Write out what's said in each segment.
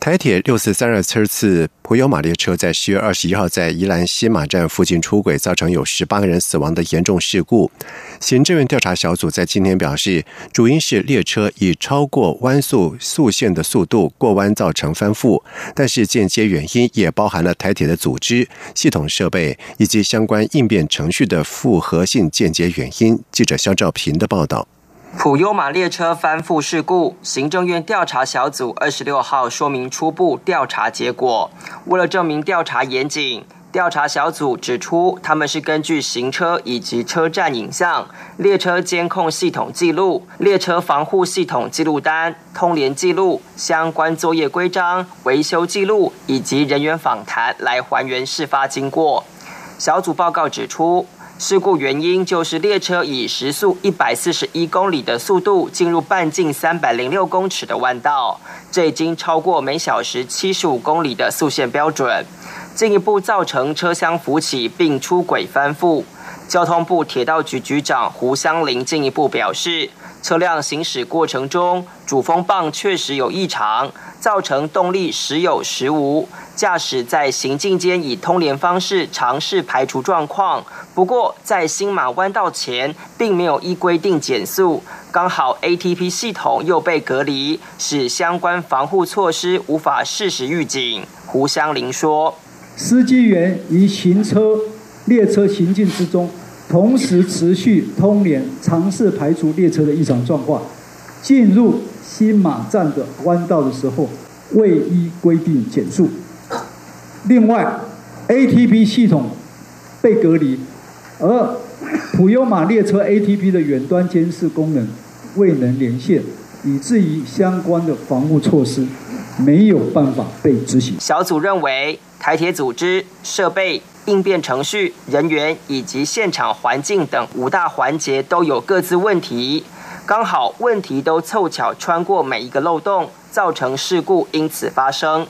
台铁六四三二车次普悠玛列车在十月二十一号在宜兰西马站附近出轨，造成有十八个人死亡的严重事故。行政院调查小组在今天表示，主因是列车以超过弯速速线的速度过弯造成翻覆，但是间接原因也包含了台铁的组织、系统设备以及相关应变程序的复合性间接原因。记者肖兆平的报道。普悠玛列车翻覆事故，行政院调查小组二十六号说明初步调查结果。为了证明调查严谨，调查小组指出，他们是根据行车以及车站影像、列车监控系统记录、列车防护系统记录单、通联记录、相关作业规章、维修记录以及人员访谈来还原事发经过。小组报告指出。事故原因就是列车以时速一百四十一公里的速度进入半径三百零六公尺的弯道，这已经超过每小时七十五公里的速限标准，进一步造成车厢浮起并出轨翻覆。交通部铁道局局长胡湘林进一步表示，车辆行驶过程中主风棒确实有异常。造成动力时有时无，驾驶在行进间以通联方式尝试排除状况。不过在新马弯道前，并没有依规定减速，刚好 ATP 系统又被隔离，使相关防护措施无法适时预警。胡香林说：“司机员于行车列车行进之中，同时持续通联，尝试排除列车的异常状况，进入。”新马站的弯道的时候，未依规定减速。另外，ATP 系统被隔离，而普悠玛列车 ATP 的远端监视功能未能连线，以至于相关的防护措施没有办法被执行。小组认为，台铁组织、设备、应变程序、人员以及现场环境等五大环节都有各自问题。刚好问题都凑巧穿过每一个漏洞，造成事故因此发生。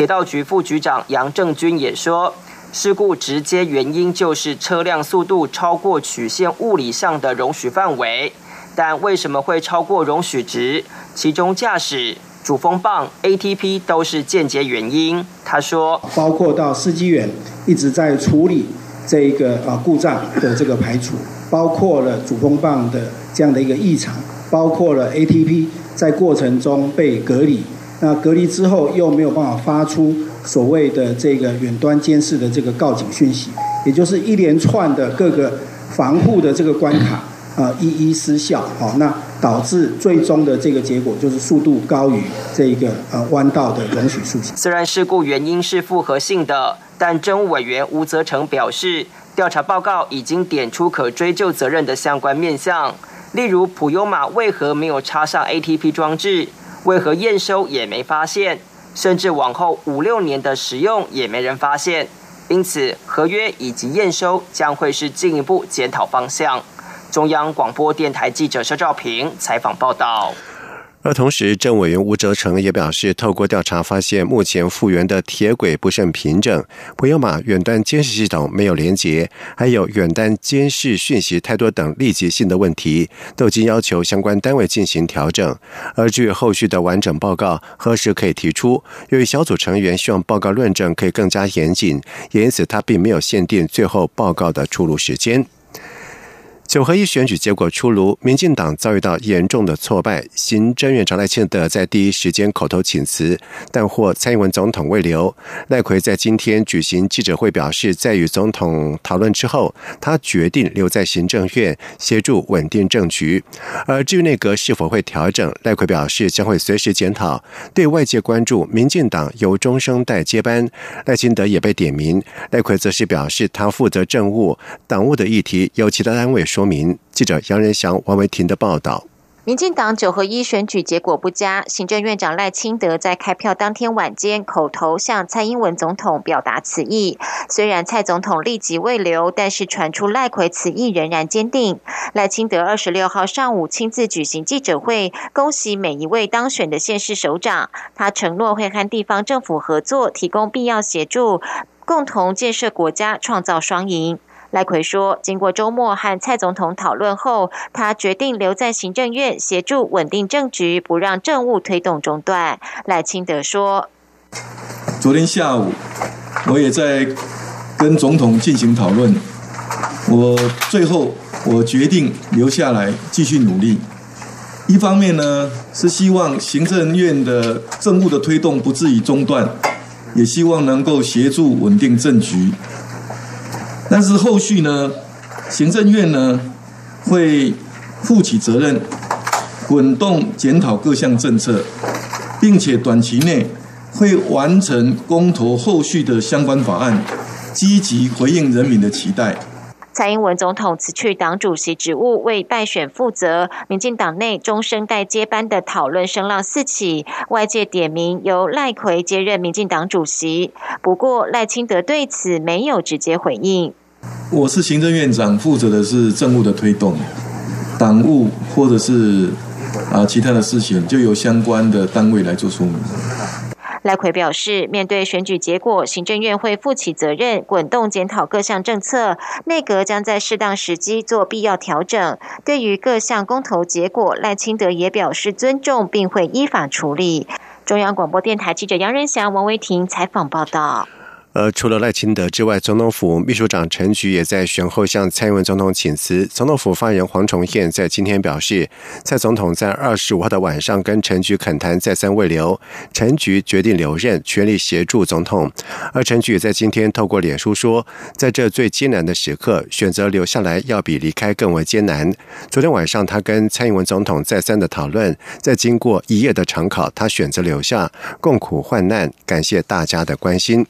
铁道局副局长杨正军也说，事故直接原因就是车辆速度超过曲线物理上的容许范围，但为什么会超过容许值？其中驾驶、主风棒、ATP 都是间接原因。他说，包括到司机员一直在处理这个啊故障的这个排除。包括了主风棒的这样的一个异常，包括了 ATP 在过程中被隔离，那隔离之后又没有办法发出所谓的这个远端监视的这个告警讯息，也就是一连串的各个防护的这个关卡啊一一失效，好，那导致最终的这个结果就是速度高于这个呃弯道的容许速限。虽然事故原因是复合性的，但政务委员吴泽成表示。调查报告已经点出可追究责任的相关面向，例如普优马为何没有插上 ATP 装置，为何验收也没发现，甚至往后五六年的使用也没人发现。因此，合约以及验收将会是进一步检讨方向。中央广播电台记者肖兆平采访报道。而同时，政委员吴哲成也表示，透过调查发现，目前复原的铁轨不甚平整，普悠马远端监视系统没有连接，还有远端监视讯息太多等立即性的问题，都已经要求相关单位进行调整。而至于后续的完整报告何时可以提出，由于小组成员希望报告论证可以更加严谨，也因此他并没有限定最后报告的出炉时间。九合一选举结果出炉，民进党遭遇到严重的挫败。行政院长赖清德在第一时间口头请辞，但获蔡英文总统未留。赖奎在今天举行记者会表示，在与总统讨论之后，他决定留在行政院协助稳定政局。而至于内阁是否会调整，赖奎表示将会随时检讨。对外界关注民进党由中生代接班，赖清德也被点名。赖奎则是表示，他负责政务、党务的议题，由其他单位说。说明记者杨仁祥、王维婷的报道。民进党九合一选举结果不佳，行政院长赖清德在开票当天晚间口头向蔡英文总统表达此意。虽然蔡总统立即未留，但是传出赖奎此意仍然坚定。赖清德二十六号上午亲自举行记者会，恭喜每一位当选的县市首长。他承诺会和地方政府合作，提供必要协助，共同建设国家，创造双赢。赖奎说，经过周末和蔡总统讨论后，他决定留在行政院协助稳定政局，不让政务推动中断。赖清德说：“昨天下午，我也在跟总统进行讨论，我最后我决定留下来继续努力。一方面呢，是希望行政院的政务的推动不至于中断，也希望能够协助稳定政局。”但是后续呢，行政院呢会负起责任，滚动检讨各项政策，并且短期内会完成公投后续的相关法案，积极回应人民的期待。蔡英文总统辞去党主席职务，为败选负责。民进党内中生代接班的讨论声浪四起，外界点名由赖奎接任民进党主席。不过赖清德对此没有直接回应。我是行政院长，负责的是政务的推动，党务或者是啊其他的事情，就由相关的单位来做说明。赖奎表示，面对选举结果，行政院会负起责任，滚动检讨各项政策，内阁将在适当时机做必要调整。对于各项公投结果，赖清德也表示尊重，并会依法处理。中央广播电台记者杨仁祥、王维婷采访报道。而除了赖清德之外，总统府秘书长陈菊也在选后向蔡英文总统请辞。总统府发言人黄崇宪在今天表示，蔡总统在二十五号的晚上跟陈菊恳谈，再三未留，陈菊决定留任，全力协助总统。而陈菊也在今天透过脸书说，在这最艰难的时刻，选择留下来要比离开更为艰难。昨天晚上，他跟蔡英文总统再三的讨论，在经过一夜的长考，他选择留下，共苦患难，感谢大家的关心。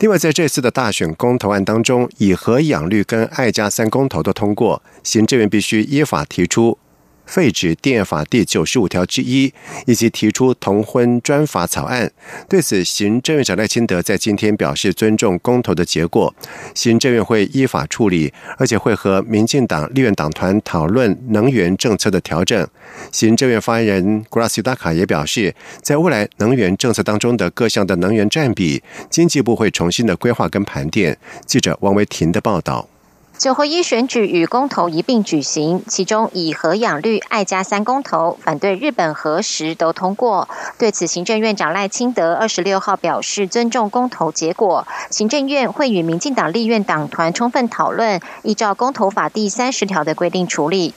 另外，在这次的大选公投案当中，以和养绿跟爱家三公投的通过，行政院必须依法提出。废止《电法》第九十五条之一，以及提出同婚专法草案。对此，行政院长赖清德在今天表示尊重公投的结果，行政院会依法处理，而且会和民进党立院党团讨论能源政策的调整。行政院发言人 Gracia d a a 也表示，在未来能源政策当中的各项的能源占比，经济部会重新的规划跟盘点。记者王维婷的报道。九合一选举与公投一并举行，其中以核养绿、爱家三公投反对日本核实都通过。对此，行政院长赖清德二十六号表示尊重公投结果，行政院会与民进党立院党团充分讨论，依照公投法第三十条的规定处理。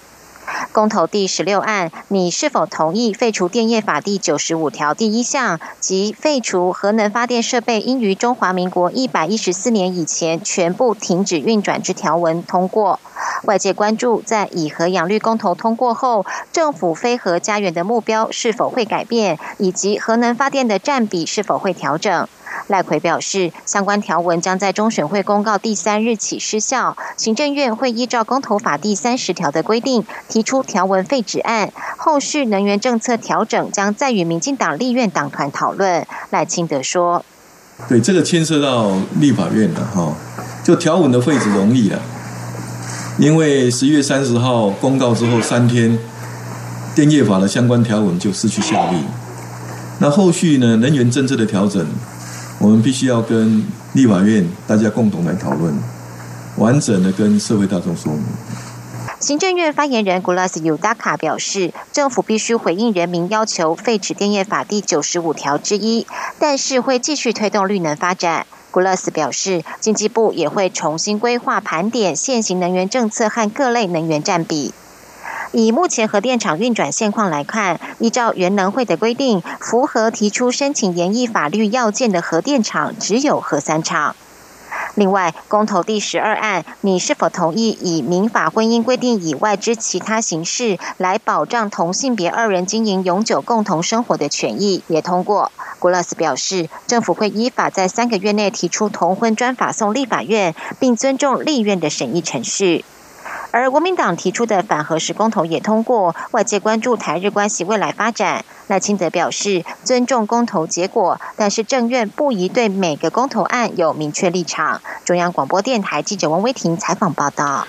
公投第十六案，你是否同意废除电业法第九十五条第一项，即废除核能发电设备应于中华民国一百一十四年以前全部停止运转之条文通过？外界关注，在以核养绿公投通过后，政府非核家园的目标是否会改变，以及核能发电的占比是否会调整？赖奎表示，相关条文将在中选会公告第三日起失效。行政院会依照公投法第三十条的规定，提出条文废止案。后续能源政策调整将再与民进党立院党团讨论。赖清德说：“对，这个牵涉到立法院的哈，就条文的废止容易了，因为十一月三十号公告之后三天，电业法的相关条文就失去效力。那后续呢，能源政策的调整。”我们必须要跟立法院大家共同来讨论，完整的跟社会大众说明。行政院发言人古拉斯尤达卡表示，政府必须回应人民要求，废止电业法第九十五条之一，但是会继续推动绿能发展。古拉斯表示，经济部也会重新规划盘点现行能源政策和各类能源占比。以目前核电厂运转现况来看，依照原能会的规定，符合提出申请研议法律要件的核电厂只有核三厂。另外，公投第十二案，你是否同意以民法婚姻规定以外之其他形式来保障同性别二人经营永久共同生活的权益？也通过。古拉斯表示，政府会依法在三个月内提出同婚专法送立法院，并尊重立院的审议程序。而国民党提出的反核时公投也通过，外界关注台日关系未来发展。赖清德表示尊重公投结果，但是政院不宜对每个公投案有明确立场。中央广播电台记者王威婷采访报道。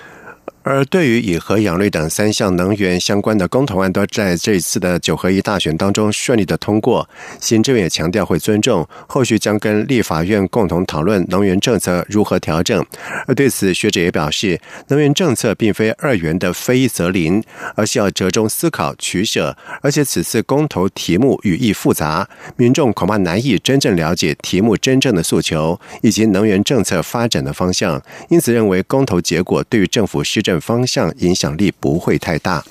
而对于以核养绿等三项能源相关的公投案都在这一次的九合一大选当中顺利的通过，行政院也强调会尊重，后续将跟立法院共同讨论能源政策如何调整。而对此，学者也表示，能源政策并非二元的非一则零，而是要折中思考取舍。而且此次公投题目语义复杂，民众恐怕难以真正了解题目真正的诉求以及能源政策发展的方向，因此认为公投结果对于政府施政。方向影响力不会太大。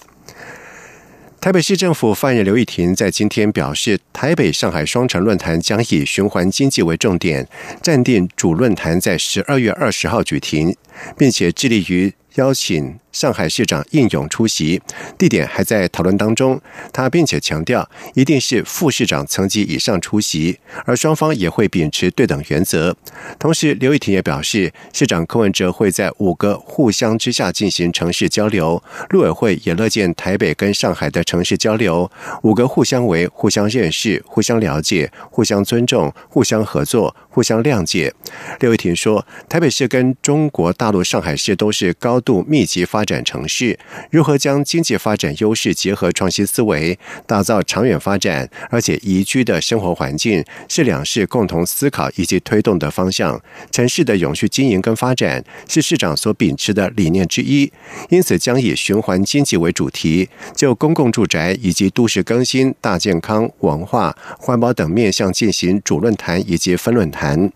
台北市政府发言人刘玉婷在今天表示，台北上海双城论坛将以循环经济为重点，暂定主论坛在十二月二十号举行，并且致力于邀请。上海市长应勇出席，地点还在讨论当中。他并且强调，一定是副市长层级以上出席，而双方也会秉持对等原则。同时，刘玉婷也表示，市长柯文哲会在五个互相之下进行城市交流，陆委会也乐见台北跟上海的城市交流。五个互相为互相认识、互相了解、互相尊重、互相合作、互相谅解。刘玉婷说，台北市跟中国大陆上海市都是高度密集发。发展城市如何将经济发展优势结合创新思维，打造长远发展而且宜居的生活环境，是两市共同思考以及推动的方向。城市的永续经营跟发展是市长所秉持的理念之一，因此将以循环经济为主题，就公共住宅以及都市更新、大健康、文化、环保等面向进行主论坛以及分论坛。谈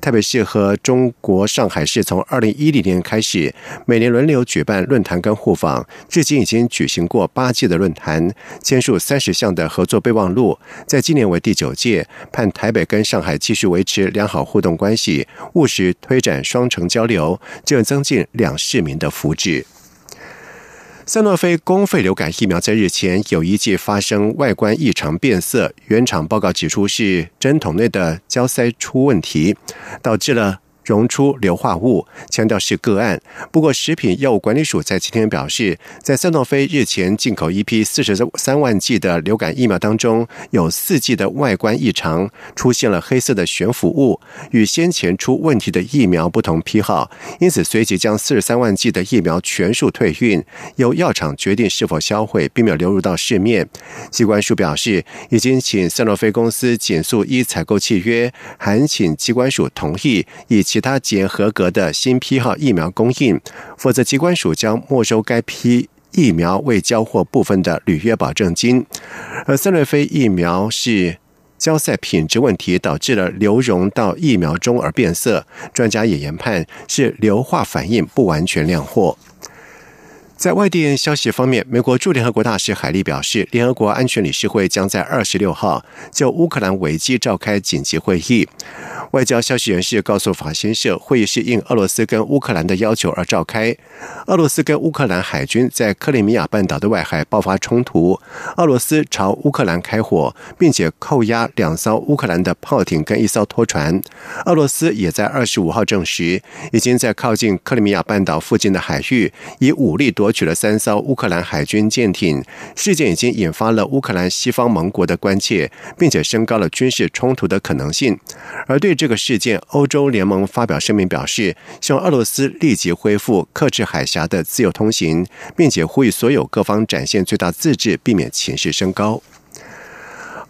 台北市和中国上海市从二零一零年开始，每年轮流举办。论坛跟互访，至今已经举行过八届的论坛，签署三十项的合作备忘录。在今年为第九届，盼台北跟上海继续维持良好互动关系，务实推展双城交流，就增进两市民的福祉。赛诺菲公费流感疫苗在日前有一剂发生外观异常变色，原厂报告指出是针筒内的胶塞出问题，导致了。溶出硫化物，强调是个案。不过，食品药物管理署在今天表示，在赛诺菲日前进口一批四十三万剂的流感疫苗当中，有四剂的外观异常，出现了黑色的悬浮物，与先前出问题的疫苗不同批号，因此随即将四十三万剂的疫苗全数退运，由药厂决定是否销毁，并没有流入到市面。机关署表示，已经请赛诺菲公司减速依采购契约，函请机关署同意以。其他检合格的新批号疫苗供应，否则机关署将没收该批疫苗未交货部分的履约保证金。而三瑞飞疫苗是胶塞品质问题导致了流溶到疫苗中而变色，专家也研判是硫化反应不完全量货。在外电消息方面，美国驻联合国大使海利表示，联合国安全理事会将在二十六号就乌克兰危机召开紧急会议。外交消息人士告诉法新社，会议是应俄罗斯跟乌克兰的要求而召开。俄罗斯跟乌克兰海军在克里米亚半岛的外海爆发冲突，俄罗斯朝乌克兰开火，并且扣押两艘乌克兰的炮艇跟一艘拖船。俄罗斯也在二十五号证实，已经在靠近克里米亚半岛附近的海域以武力夺。取了三艘乌克兰海军舰艇，事件已经引发了乌克兰西方盟国的关切，并且升高了军事冲突的可能性。而对这个事件，欧洲联盟发表声明表示，希望俄罗斯立即恢复克制海峡的自由通行，并且呼吁所有各方展现最大自制，避免情势升高。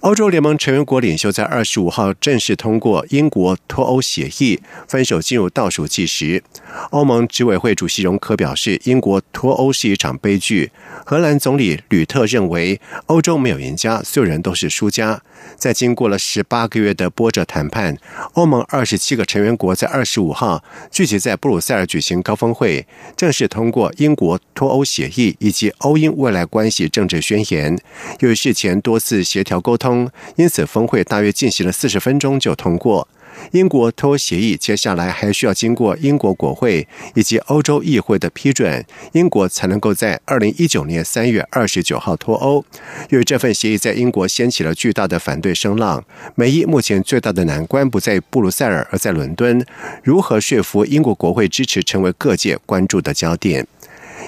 欧洲联盟成员国领袖在二十五号正式通过英国脱欧协议，分手进入倒数计时。欧盟执委会主席容克表示，英国脱欧是一场悲剧。荷兰总理吕特认为，欧洲没有赢家，所有人都是输家。在经过了十八个月的波折谈判，欧盟二十七个成员国在二十五号聚集在布鲁塞尔举行高峰会，正式通过英国脱欧协议以及欧英未来关系政治宣言。由于事前多次协调沟通。因此，峰会大约进行了四十分钟就通过英国脱欧协议。接下来还需要经过英国国会以及欧洲议会的批准，英国才能够在二零一九年三月二十九号脱欧。由于这份协议在英国掀起了巨大的反对声浪，美英目前最大的难关不在布鲁塞尔，而在伦敦。如何说服英国国会支持，成为各界关注的焦点。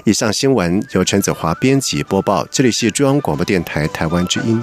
以上新闻由陈子华编辑播报，这里是中央广播电台台湾之音。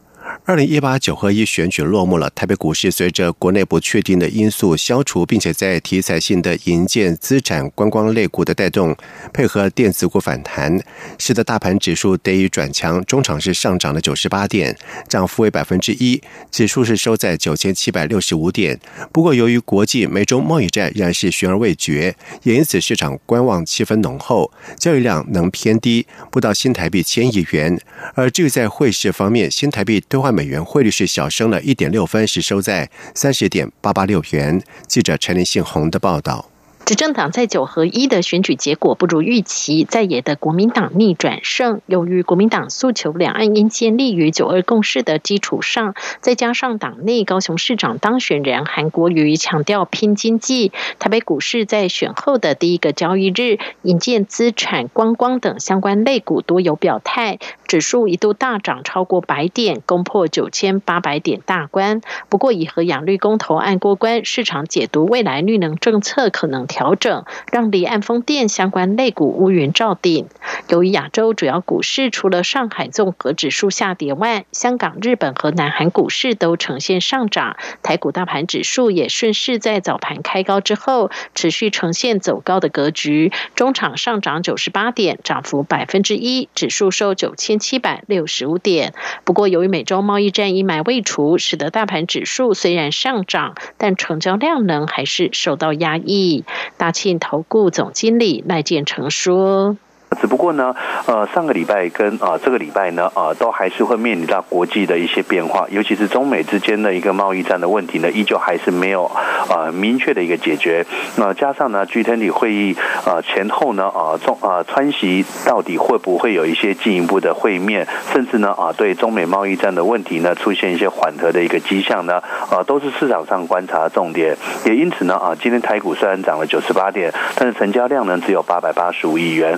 二零一八九合一选举落幕了，台北股市随着国内不确定的因素消除，并且在题材性的银建、资产、观光类股的带动，配合电子股反弹，使得大盘指数得以转强，中场是上涨了九十八点，涨幅为百分之一，指数是收在九千七百六十五点。不过，由于国际美中贸易战仍然是悬而未决，也因此市场观望气氛浓厚，交易量能偏低，不到新台币千亿元。而至于在汇市方面，新台币兑换美元汇率是小升了一点六分，是收在三十点八八六元。记者陈林信宏的报道。执政党在九合一的选举结果不如预期，在野的国民党逆转胜。由于国民党诉求两岸应建立于九二共识的基础上，再加上党内高雄市长当选人韩国瑜强调拼经济，台北股市在选后的第一个交易日，引荐资产、观光等相关类股多有表态，指数一度大涨超过百点，攻破九千八百点大关。不过以和养绿公投案过关，市场解读未来绿能政策可能调。整让离岸风电相关类股乌云罩顶。由于亚洲主要股市除了上海综合指数下跌外，香港、日本和南韩股市都呈现上涨，台股大盘指数也顺势在早盘开高之后持续呈现走高的格局，中场上涨九十八点，涨幅百分之一，指数收九千七百六十五点。不过，由于美洲贸易战阴霾未除，使得大盘指数虽然上涨，但成交量能还是受到压抑。大庆投顾总经理赖建成说。只不过呢，呃，上个礼拜跟啊这个礼拜呢，啊都还是会面临到国际的一些变化，尤其是中美之间的一个贸易战的问题呢，依旧还是没有啊明确的一个解决。那加上呢，G20 会议啊前后呢，啊中啊川习到底会不会有一些进一步的会面，甚至呢啊对中美贸易战的问题呢出现一些缓和的一个迹象呢，啊都是市场上观察的重点。也因此呢，啊今天台股虽然涨了九十八点，但是成交量呢只有八百八十五亿元。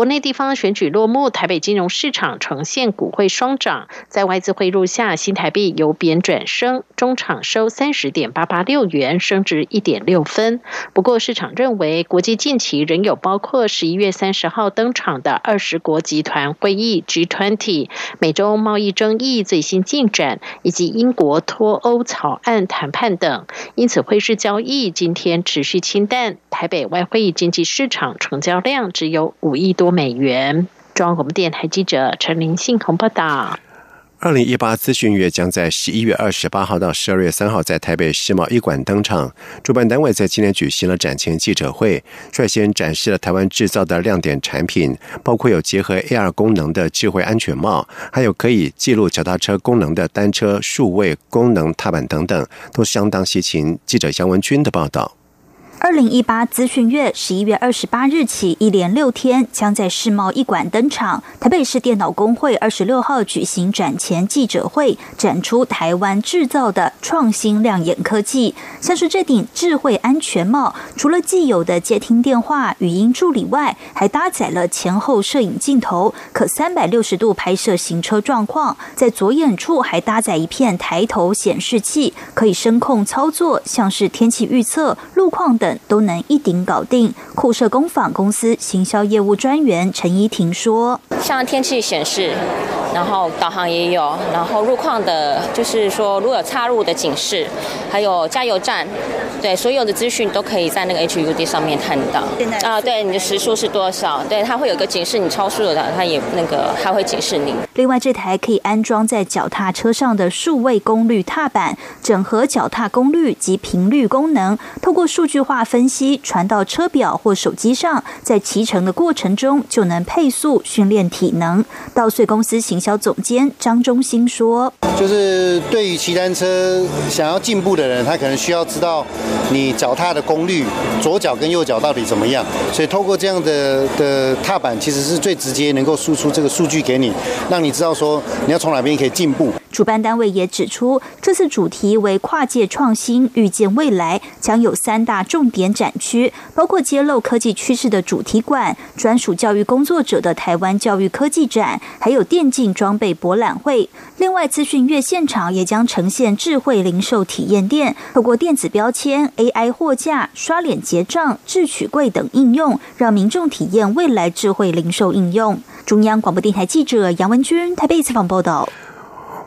国内地方选举落幕，台北金融市场呈现股汇双涨，在外资汇入下，新台币由贬转升，中场收三十点八八六元，升值一点六分。不过，市场认为国际近期仍有包括十一月三十号登场的二十国集团会议 G20、美洲贸易争议最新进展，以及英国脱欧草案谈判等，因此汇市交易今天持续清淡。台北外汇经济市场成交量只有五亿多。美元。中央广播电台记者陈林信鸿报道。二零一八资讯月将在十一月二十八号到十二月三号在台北世贸一馆登场。主办单位在今年举行了展前记者会，率先展示了台湾制造的亮点产品，包括有结合 AR 功能的智慧安全帽，还有可以记录脚踏车功能的单车数位功能踏板等等，都相当稀奇。记者杨文军的报道。二零一八资讯月十一月二十八日起，一连六天将在世贸一馆登场。台北市电脑工会二十六号举行展前记者会，展出台湾制造的创新亮眼科技，像是这顶智慧安全帽，除了既有的接听电话、语音助理外，还搭载了前后摄影镜头，可三百六十度拍摄行车状况。在左眼处还搭载一片抬头显示器，可以声控操作，像是天气预测、路况等。都能一顶搞定。酷设工坊公司行销业务专员陈依婷说：“像天气显示，然后导航也有，然后路况的，就是说如果有插入的警示，还有加油站，对所有的资讯都可以在那个 HUD 上面看到。啊，对你的时速是多少？对，它会有个警示，你超速了，它也那个它会警示你。另外，这台可以安装在脚踏车上的数位功率踏板，整合脚踏功率及频率功能，透过数据化。分析传到车表或手机上，在骑乘的过程中就能配速训练体能。稻穗公司行销总监张忠兴说：“就是对于骑单车想要进步的人，他可能需要知道你脚踏的功率，左脚跟右脚到底怎么样。所以透过这样的的踏板，其实是最直接能够输出这个数据给你，让你知道说你要从哪边可以进步。”主办单位也指出，这次主题为跨界创新，预见未来，将有三大重点展区，包括揭露科技趋势的主题馆、专属教育工作者的台湾教育科技展，还有电竞装备博览会。另外，资讯月现场也将呈现智慧零售体验店，透过电子标签、AI 货架、刷脸结账、智取柜等应用，让民众体验未来智慧零售应用。中央广播电台记者杨文君台北采访报道。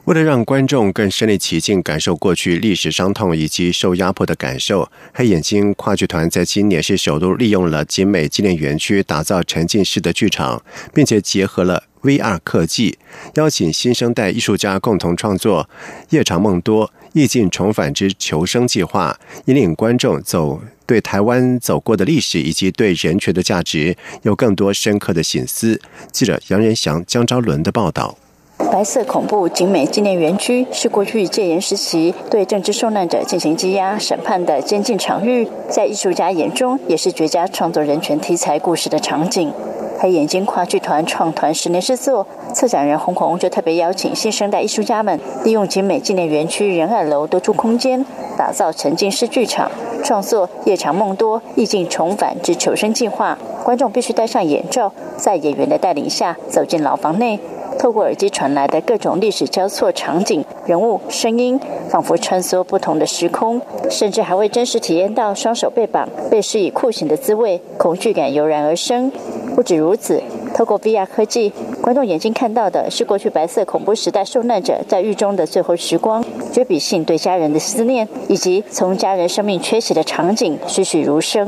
为了让观众更身临其境感受过去历史伤痛以及受压迫的感受，黑眼睛话剧团在今年是首度利用了景美纪念园区打造沉浸式的剧场，并且结合了 VR 科技，邀请新生代艺术家共同创作《夜长梦多：意境重返之求生计划》，引领观众走对台湾走过的历史以及对人权的价值有更多深刻的醒思。记者杨仁祥、江昭伦的报道。白色恐怖景美纪念园区是过去戒严时期对政治受难者进行羁押审判的监禁场域，在艺术家眼中也是绝佳创作人权题材故事的场景。黑眼睛跨剧团创团十年之作，策展人红红就特别邀请新生代艺术家们，利用景美纪念园区仁爱楼多处空间，打造沉浸式剧场，创作夜长梦多意境重返之求生计划。观众必须戴上眼罩，在演员的带领下走进牢房内。透过耳机传来的各种历史交错场景、人物、声音，仿佛穿梭不同的时空，甚至还会真实体验到双手被绑、被施以酷刑的滋味，恐惧感油然而生。不止如此，透过 VR 科技，观众眼睛看到的是过去白色恐怖时代受难者在狱中的最后时光，绝笔信对家人的思念，以及从家人生命缺席的场景，栩栩如生。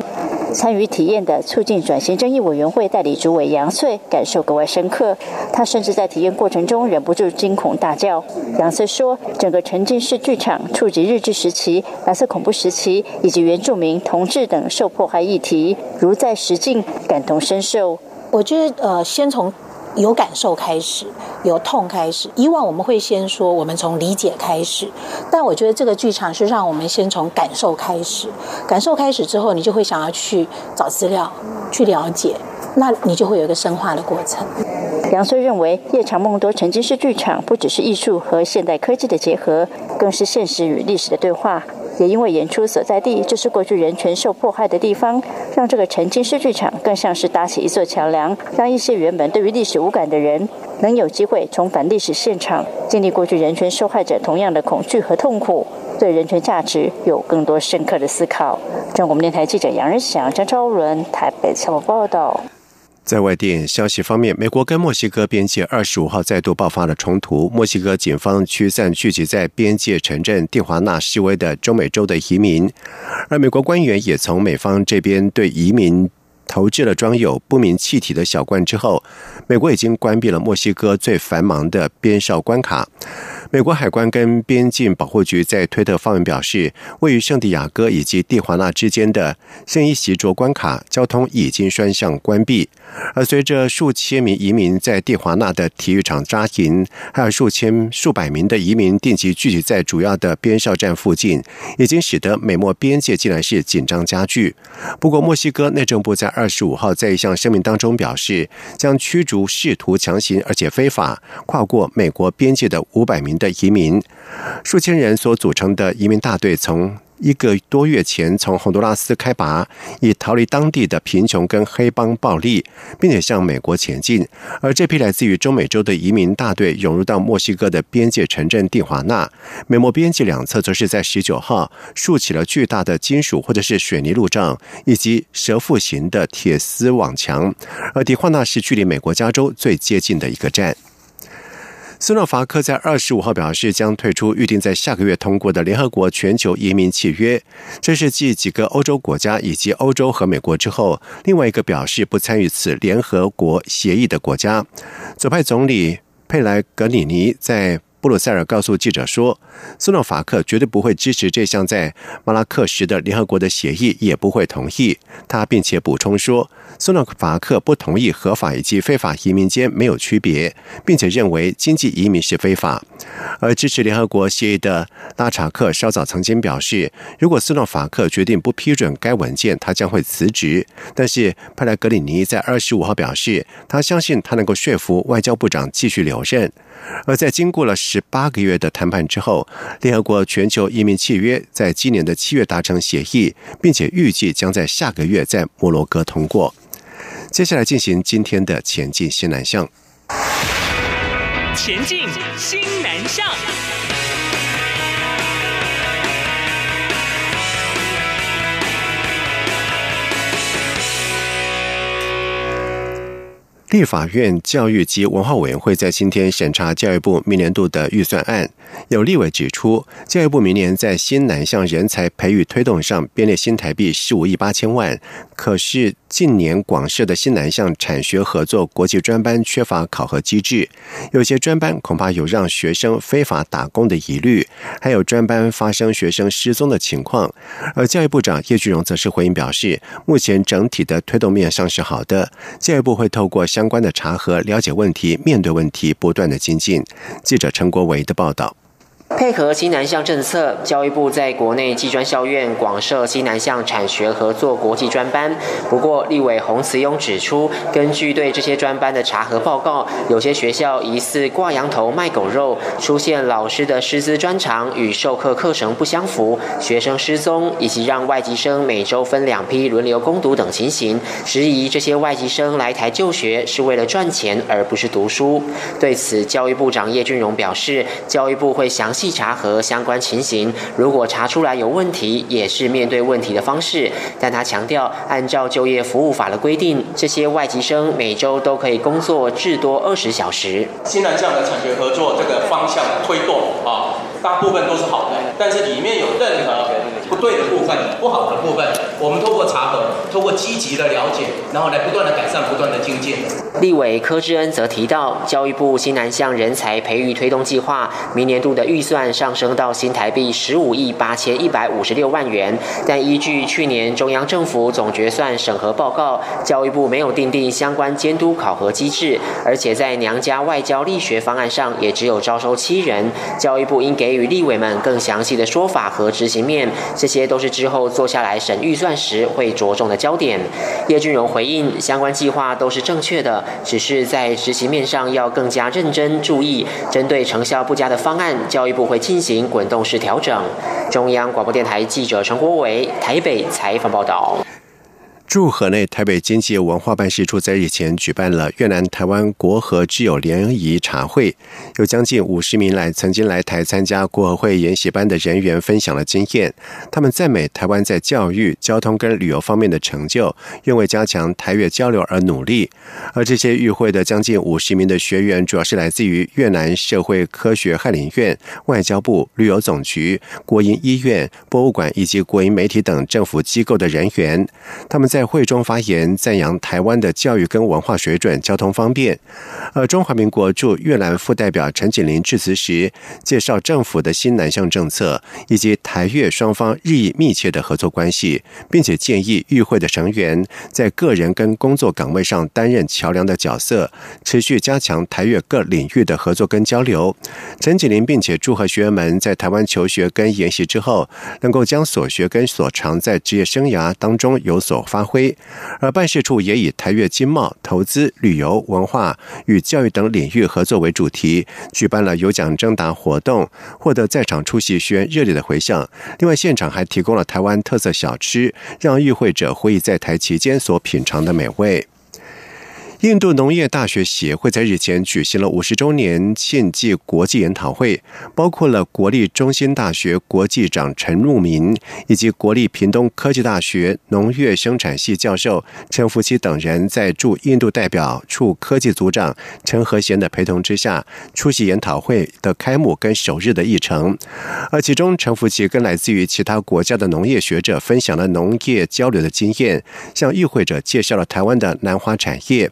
参与体验的促进转型正义委员会代理主委杨翠感受格外深刻，他甚至在体验过程中忍不住惊恐大叫。杨翠说：“整个沉浸式剧场触及日治时期、白色恐怖时期以及原住民、同志等受迫害议题，如在实境，感同身受。”我觉得，呃，先从。有感受开始，由痛开始。以往我们会先说，我们从理解开始，但我觉得这个剧场是让我们先从感受开始。感受开始之后，你就会想要去找资料，去了解，那你就会有一个深化的过程。杨穗认为，夜长梦多沉浸式剧场不只是艺术和现代科技的结合，更是现实与历史的对话。也因为演出所在地就是过去人权受迫害的地方，让这个沉浸式剧场更像是搭起一座桥梁，让一些原本对于历史无感的人，能有机会重返历史现场，经历过去人权受害者同样的恐惧和痛苦，对人权价值有更多深刻的思考。中国电台记者杨仁祥、张超伦台北采访报道。在外电消息方面，美国跟墨西哥边界二十五号再度爆发了冲突。墨西哥警方驱散聚集在边界城镇蒂华纳示威的中美洲的移民，而美国官员也从美方这边对移民投掷了装有不明气体的小罐之后，美国已经关闭了墨西哥最繁忙的边哨关卡。美国海关跟边境保护局在推特发文表示，位于圣地亚哥以及蒂华纳之间的圣伊席卓关卡交通已经双向关闭。而随着数千名移民在蒂华纳的体育场扎营，还有数千数百名的移民定期聚集在主要的边哨站附近，已经使得美墨边界竟然是紧张加剧。不过，墨西哥内政部在二十五号在一项声明当中表示，将驱逐试图强行而且非法跨过美国边界的五百名的。移民，数千人所组成的移民大队，从一个多月前从洪都拉斯开拔，以逃离当地的贫穷跟黑帮暴力，并且向美国前进。而这批来自于中美洲的移民大队涌入到墨西哥的边界城镇蒂华纳，美墨边界两侧则是在十九号竖起了巨大的金属或者是水泥路障，以及蛇腹形的铁丝网墙。而蒂华纳是距离美国加州最接近的一个站。斯洛伐克在二十五号表示，将退出预定在下个月通过的联合国全球移民契约。这是继几个欧洲国家以及欧洲和美国之后，另外一个表示不参与此联合国协议的国家。左派总理佩莱格里尼在布鲁塞尔告诉记者说，斯诺伐克绝对不会支持这项在马拉克什的联合国的协议，也不会同意。他并且补充说，斯洛伐克不同意合法以及非法移民间没有区别，并且认为经济移民是非法。而支持联合国协议的拉查克稍早曾经表示，如果斯洛伐克决定不批准该文件，他将会辞职。但是派莱格里尼在二十五号表示，他相信他能够说服外交部长继续留任。而在经过了十八个月的谈判之后，联合国全球移民契约在今年的七月达成协议，并且预计将在下个月在摩洛哥通过。接下来进行今天的前进新南向。前进新南向。立法院教育及文化委员会在今天审查教育部明年度的预算案。有立委指出，教育部明年在新南向人才培育推动上编列新台币十五亿八千万，可是近年广设的新南向产学合作国际专班缺乏考核机制，有些专班恐怕有让学生非法打工的疑虑，还有专班发生学生失踪的情况。而教育部长叶俊荣则是回应表示，目前整体的推动面上是好的，教育部会透过相相关的查核，了解问题，面对问题，不断的精进。记者陈国伟的报道。配合西南向政策，教育部在国内技专校院广设西南向产学合作国际专班。不过，立委洪慈庸指出，根据对这些专班的查核报告，有些学校疑似挂羊头卖狗肉，出现老师的师资专长与授课课程不相符，学生失踪，以及让外籍生每周分两批轮流攻读等情形，质疑这些外籍生来台就学是为了赚钱而不是读书。对此，教育部长叶俊荣表示，教育部会详。细查和相关情形，如果查出来有问题，也是面对问题的方式。但他强调，按照就业服务法的规定，这些外籍生每周都可以工作至多二十小时。新南向的产学合作这个方向推动啊，大部分都是好的，但是里面有任何对的部分、不好的部分，我们通过查核，通过积极的了解，然后来不断的改善、不断的精进。立委柯志恩则提到，教育部新南向人才培育推动计划，明年度的预算上升到新台币十五亿八千一百五十六万元，但依据去年中央政府总决算审核报告，教育部没有订定相关监督考核机制，而且在娘家外交力学方案上也只有招收七人，教育部应给予立委们更详细的说法和执行面，这些都是之后坐下来审预算时会着重的焦点。叶俊荣回应，相关计划都是正确的，只是在执行面上要更加认真注意，针对成效不佳的方案，教育。部会进行滚动式调整。中央广播电台记者陈国伟台北采访报道。驻河内台北经济文化办事处在日前举办了越南台湾国和之友联谊茶会，有将近五十名来曾经来台参加国和会研习班的人员分享了经验。他们赞美台湾在教育、交通跟旅游方面的成就，愿为加强台越交流而努力。而这些与会的将近五十名的学员，主要是来自于越南社会科学翰林院、外交部、旅游总局、国营医院、博物馆以及国营媒体等政府机构的人员。他们。在会中发言，赞扬台湾的教育跟文化水准、交通方便。而中华民国驻越南副代表陈锦林致辞时，介绍政府的新南向政策以及台越双方日益密切的合作关系，并且建议与会的成员在个人跟工作岗位上担任桥梁的角色，持续加强台越各领域的合作跟交流。陈锦林并且祝贺学员们在台湾求学跟研习之后，能够将所学跟所长在职业生涯当中有所发。挥，而办事处也以台越经贸、投资、旅游、文化与教育等领域合作为主题，举办了有奖征答活动，获得在场出席学员热烈的回响。另外，现场还提供了台湾特色小吃，让与会者回忆在台期间所品尝的美味。印度农业大学协会在日前举行了五十周年庆暨国际研讨会，包括了国立中心大学国际长陈路明以及国立屏东科技大学农业生产系教授陈福基等人，在驻印度代表处科技组长陈和贤的陪同之下，出席研讨会的开幕跟首日的议程。而其中，陈福基跟来自于其他国家的农业学者分享了农业交流的经验，向与会者介绍了台湾的南华产业。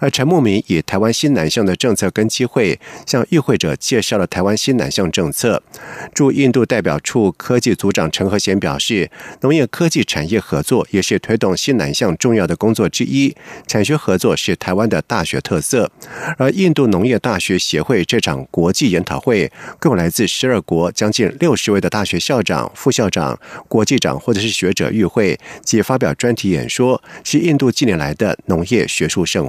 而陈慕明以台湾新南向的政策跟机会，向与会者介绍了台湾新南向政策。驻印度代表处科技组长陈和贤表示，农业科技产业合作也是推动新南向重要的工作之一。产学合作是台湾的大学特色。而印度农业大学协会这场国际研讨会，共来自十二国将近六十位的大学校长、副校长、国际长或者是学者与会，及发表专题演说，是印度近年来的农业学术盛